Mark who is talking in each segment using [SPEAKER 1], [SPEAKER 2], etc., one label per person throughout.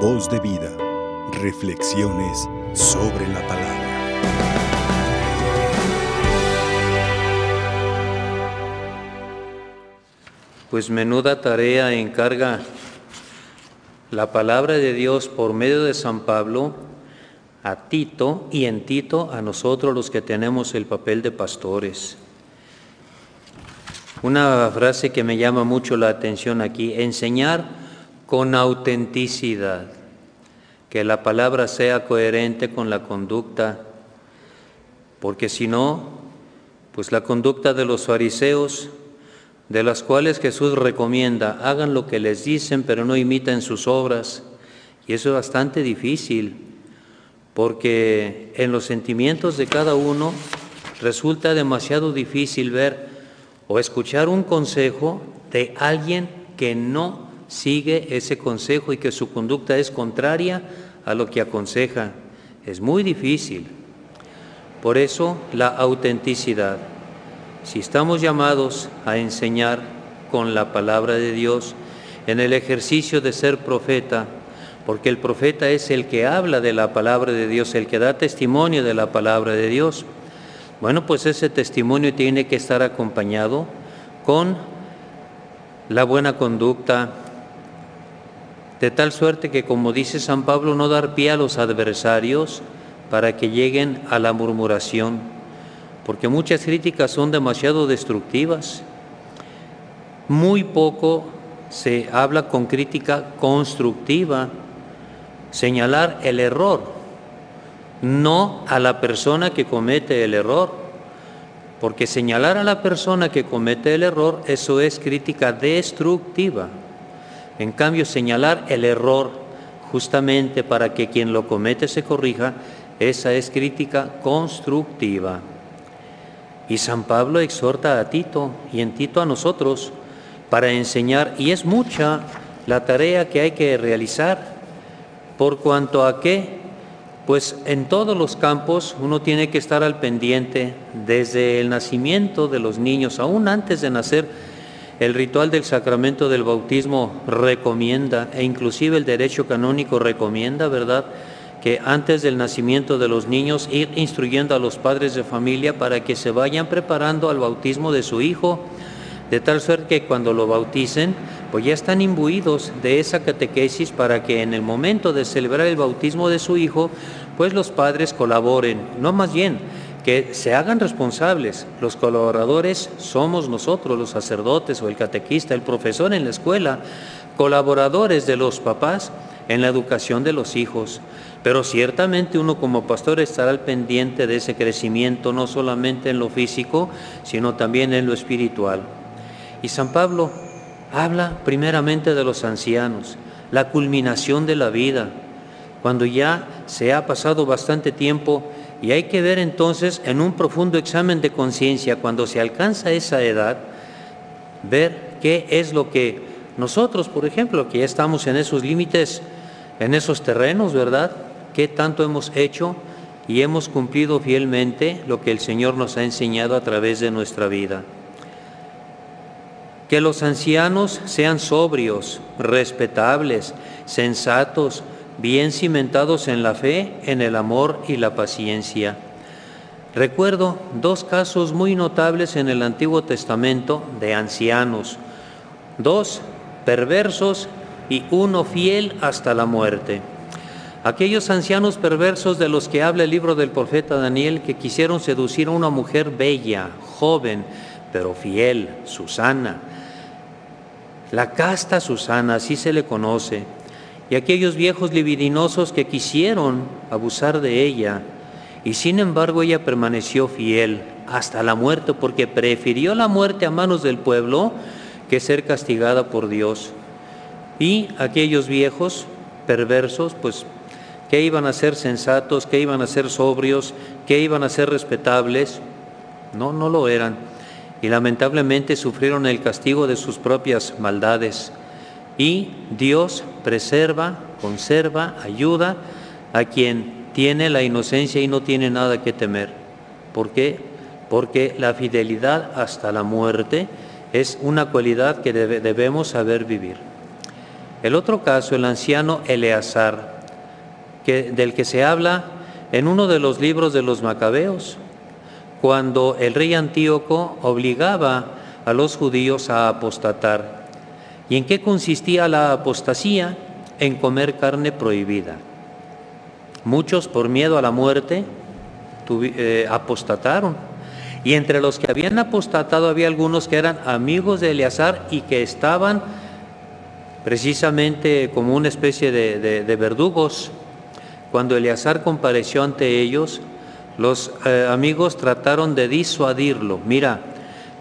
[SPEAKER 1] Voz de vida. Reflexiones sobre la palabra.
[SPEAKER 2] Pues menuda tarea encarga la palabra de Dios por medio de San Pablo a Tito y en Tito a nosotros los que tenemos el papel de pastores. Una frase que me llama mucho la atención aquí, enseñar con autenticidad, que la palabra sea coherente con la conducta, porque si no, pues la conducta de los fariseos, de las cuales Jesús recomienda, hagan lo que les dicen, pero no imiten sus obras, y eso es bastante difícil, porque en los sentimientos de cada uno resulta demasiado difícil ver o escuchar un consejo de alguien que no sigue ese consejo y que su conducta es contraria a lo que aconseja. Es muy difícil. Por eso la autenticidad. Si estamos llamados a enseñar con la palabra de Dios en el ejercicio de ser profeta, porque el profeta es el que habla de la palabra de Dios, el que da testimonio de la palabra de Dios, bueno, pues ese testimonio tiene que estar acompañado con la buena conducta, de tal suerte que, como dice San Pablo, no dar pie a los adversarios para que lleguen a la murmuración, porque muchas críticas son demasiado destructivas. Muy poco se habla con crítica constructiva, señalar el error no a la persona que comete el error, porque señalar a la persona que comete el error, eso es crítica destructiva. En cambio, señalar el error justamente para que quien lo comete se corrija, esa es crítica constructiva. Y San Pablo exhorta a Tito y en Tito a nosotros para enseñar, y es mucha la tarea que hay que realizar, por cuanto a que pues en todos los campos uno tiene que estar al pendiente desde el nacimiento de los niños, aún antes de nacer. El ritual del sacramento del bautismo recomienda, e inclusive el derecho canónico recomienda, ¿verdad?, que antes del nacimiento de los niños ir instruyendo a los padres de familia para que se vayan preparando al bautismo de su hijo, de tal suerte que cuando lo bauticen, pues ya están imbuidos de esa catequesis para que en el momento de celebrar el bautismo de su hijo, pues los padres colaboren, no más bien que se hagan responsables. Los colaboradores somos nosotros, los sacerdotes o el catequista, el profesor en la escuela, colaboradores de los papás en la educación de los hijos. Pero ciertamente uno como pastor estará al pendiente de ese crecimiento, no solamente en lo físico, sino también en lo espiritual. Y San Pablo habla primeramente de los ancianos, la culminación de la vida, cuando ya se ha pasado bastante tiempo y hay que ver entonces en un profundo examen de conciencia, cuando se alcanza esa edad, ver qué es lo que nosotros, por ejemplo, que ya estamos en esos límites, en esos terrenos, ¿verdad? ¿Qué tanto hemos hecho y hemos cumplido fielmente lo que el Señor nos ha enseñado a través de nuestra vida? Que los ancianos sean sobrios, respetables, sensatos, bien cimentados en la fe, en el amor y la paciencia. Recuerdo dos casos muy notables en el Antiguo Testamento de ancianos, dos perversos y uno fiel hasta la muerte. Aquellos ancianos perversos de los que habla el libro del profeta Daniel que quisieron seducir a una mujer bella, joven, pero fiel, Susana, la casta Susana, así se le conoce, y aquellos viejos libidinosos que quisieron abusar de ella, y sin embargo ella permaneció fiel hasta la muerte, porque prefirió la muerte a manos del pueblo que ser castigada por Dios. Y aquellos viejos perversos, pues, que iban a ser sensatos, que iban a ser sobrios, que iban a ser respetables, no, no lo eran y lamentablemente sufrieron el castigo de sus propias maldades. Y Dios preserva, conserva, ayuda a quien tiene la inocencia y no tiene nada que temer. ¿Por qué? Porque la fidelidad hasta la muerte es una cualidad que debemos saber vivir. El otro caso, el anciano Eleazar, del que se habla en uno de los libros de los Macabeos, cuando el rey Antíoco obligaba a los judíos a apostatar. ¿Y en qué consistía la apostasía? En comer carne prohibida. Muchos, por miedo a la muerte, eh, apostataron. Y entre los que habían apostatado había algunos que eran amigos de Eleazar y que estaban precisamente como una especie de, verdugos. Cuando Eleazar compareció ante ellos, los eh, amigos trataron de disuadirlo. Mira,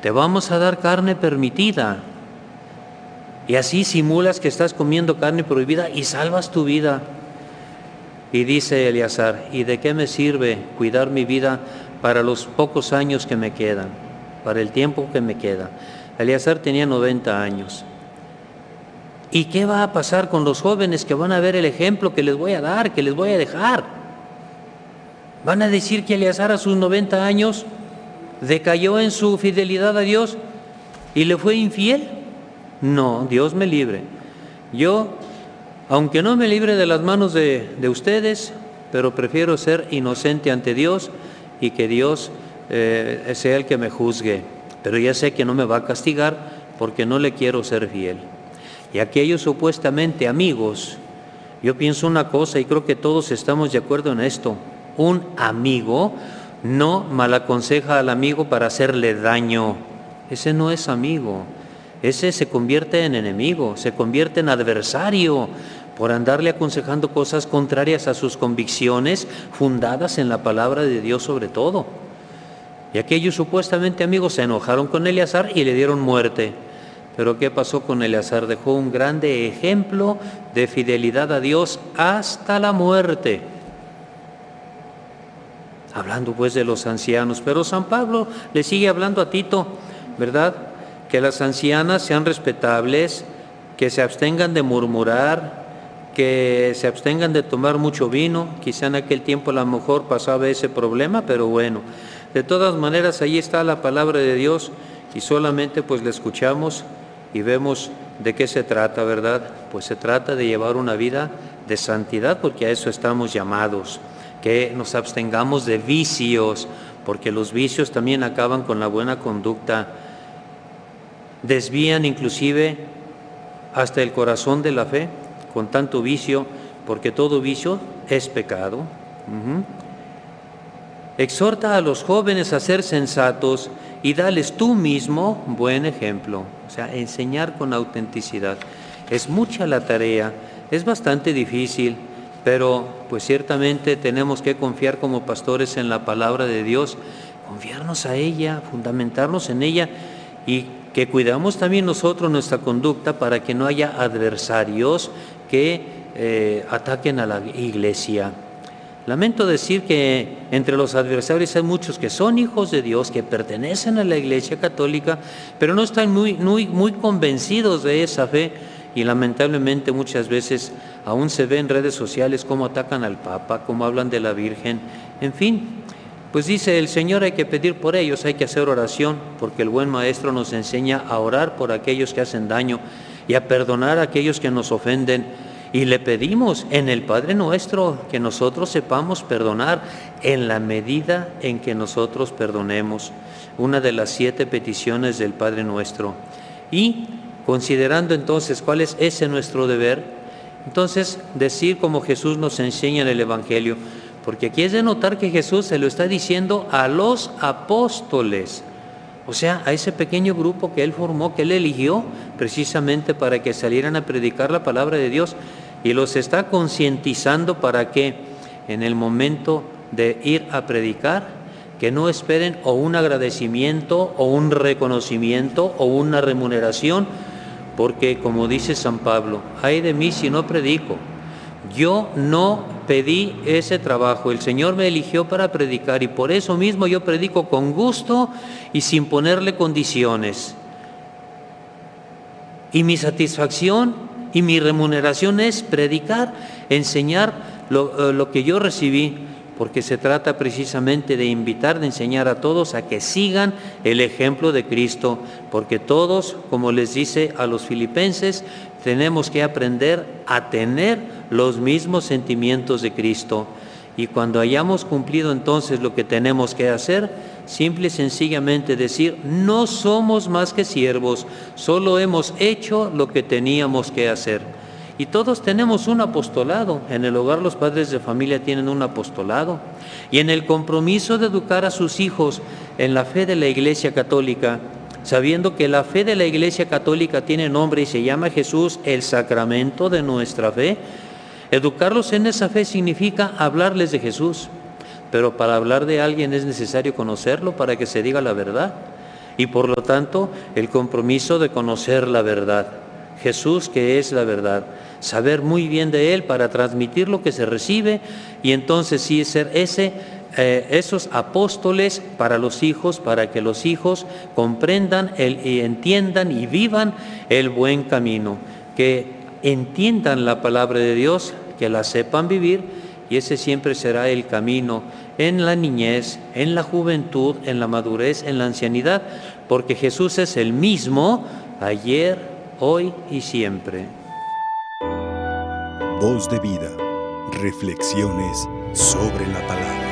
[SPEAKER 2] te vamos a dar carne permitida. Y así simulas que estás comiendo carne prohibida y salvas tu vida. Y dice Eleazar, ¿y de qué me sirve cuidar mi vida para los pocos años que me quedan, para el tiempo que me queda? Eleazar tenía 90 años. ¿Y qué va a pasar con los jóvenes que van a ver el ejemplo que les voy a dar, que les voy a dejar? ¿Van a decir que Eleazar a sus 90 años decayó en su fidelidad a Dios y le fue infiel? No, Dios me libre. Yo aunque no me libre de las manos de, ustedes, pero prefiero ser inocente ante Dios y que Dios eh, sea el que me juzgue. Pero ya sé que no me va a castigar porque no le quiero ser fiel. Y aquellos supuestamente amigos, yo pienso una cosa y creo que todos estamos de acuerdo en esto. Un amigo no malaconseja al amigo para hacerle daño. Ese no es amigo ese se convierte en enemigo, se convierte en adversario por andarle aconsejando cosas contrarias a sus convicciones fundadas en la palabra de Dios sobre todo. Y aquellos supuestamente amigos se enojaron con Eleazar y le dieron muerte. Pero ¿qué pasó con Eleazar? Dejó un grande ejemplo de fidelidad a Dios hasta la muerte. Hablando pues de los ancianos, pero San Pablo le sigue hablando a Tito, ¿verdad? Que las ancianas sean respetables, que se abstengan de murmurar, que se abstengan de tomar mucho vino. Quizá en aquel tiempo a lo mejor pasaba ese problema, pero bueno, de todas maneras ahí está la palabra de Dios y solamente pues la escuchamos y vemos de qué se trata, ¿verdad? Pues se trata de llevar una vida de santidad porque a eso estamos llamados, que nos abstengamos de vicios, porque los vicios también acaban con la buena conducta desvían inclusive hasta el corazón de la fe con tanto vicio, porque todo vicio es pecado. Exhorta a los jóvenes a ser sensatos y dales tú mismo buen ejemplo, o sea, enseñar con autenticidad. Es mucha la tarea, es bastante difícil, pero pues ciertamente tenemos que confiar como pastores en la palabra de Dios, confiarnos a ella, fundamentarnos en ella y que cuidamos también nosotros nuestra conducta para que no haya adversarios que eh, ataquen a la iglesia. Lamento decir que entre los adversarios hay muchos que son hijos de Dios, que pertenecen a la iglesia católica, pero no están muy, muy, muy convencidos de esa fe y lamentablemente muchas veces aún se ve en redes sociales cómo atacan al Papa, cómo hablan de la Virgen, en fin, pues dice el Señor hay que pedir por ellos, hay que hacer oración, porque el buen Maestro nos enseña a orar por aquellos que hacen daño y a perdonar a aquellos que nos ofenden. Y le pedimos en el Padre nuestro que nosotros sepamos perdonar en la medida en que nosotros perdonemos. Una de las siete peticiones del Padre nuestro. Y considerando entonces cuál es ese nuestro deber, entonces decir como Jesús nos enseña en el Evangelio, porque aquí es de notar que Jesús se lo está diciendo a los apóstoles, o sea, a ese pequeño grupo que Él formó, que Él eligió precisamente para que salieran a predicar la palabra de Dios y los está concientizando para que en el momento de ir a predicar, que no esperen o un agradecimiento o un reconocimiento o una remuneración, porque como dice San Pablo, ay de mí si no predico, yo no pedí ese trabajo, el Señor me eligió para predicar y por eso mismo yo predico con gusto y sin ponerle condiciones. Y mi satisfacción y mi remuneración es predicar, enseñar lo, eh, lo que yo recibí, porque se trata precisamente de invitar, de enseñar a todos a que sigan el ejemplo de Cristo, porque todos, como les dice a los filipenses, tenemos que aprender a tener los mismos sentimientos de Cristo. Y cuando hayamos cumplido entonces lo que tenemos que hacer, simple y sencillamente decir, no somos más que siervos, solo hemos hecho lo que teníamos que hacer. Y todos tenemos un apostolado. En el hogar los padres de familia tienen un apostolado. Y en el compromiso de educar a sus hijos en la fe de la Iglesia Católica, sabiendo que la fe de la Iglesia Católica tiene nombre y se llama Jesús, el sacramento de nuestra fe, educarlos en esa fe significa hablarles de Jesús. Pero para hablar de alguien es necesario conocerlo para que se diga la verdad. Y por lo tanto, el compromiso de conocer la verdad. Jesús que es la verdad saber muy bien de Él para transmitir lo que se recibe y entonces sí ser ese, eh, esos apóstoles para los hijos, para que los hijos comprendan el, y entiendan y vivan el buen camino, que entiendan la palabra de Dios, que la sepan vivir y ese siempre será el camino en la niñez, en la juventud, en la madurez, en la ancianidad, porque Jesús es el mismo ayer, hoy y siempre.
[SPEAKER 1] Voz de vida. Reflexiones sobre la palabra.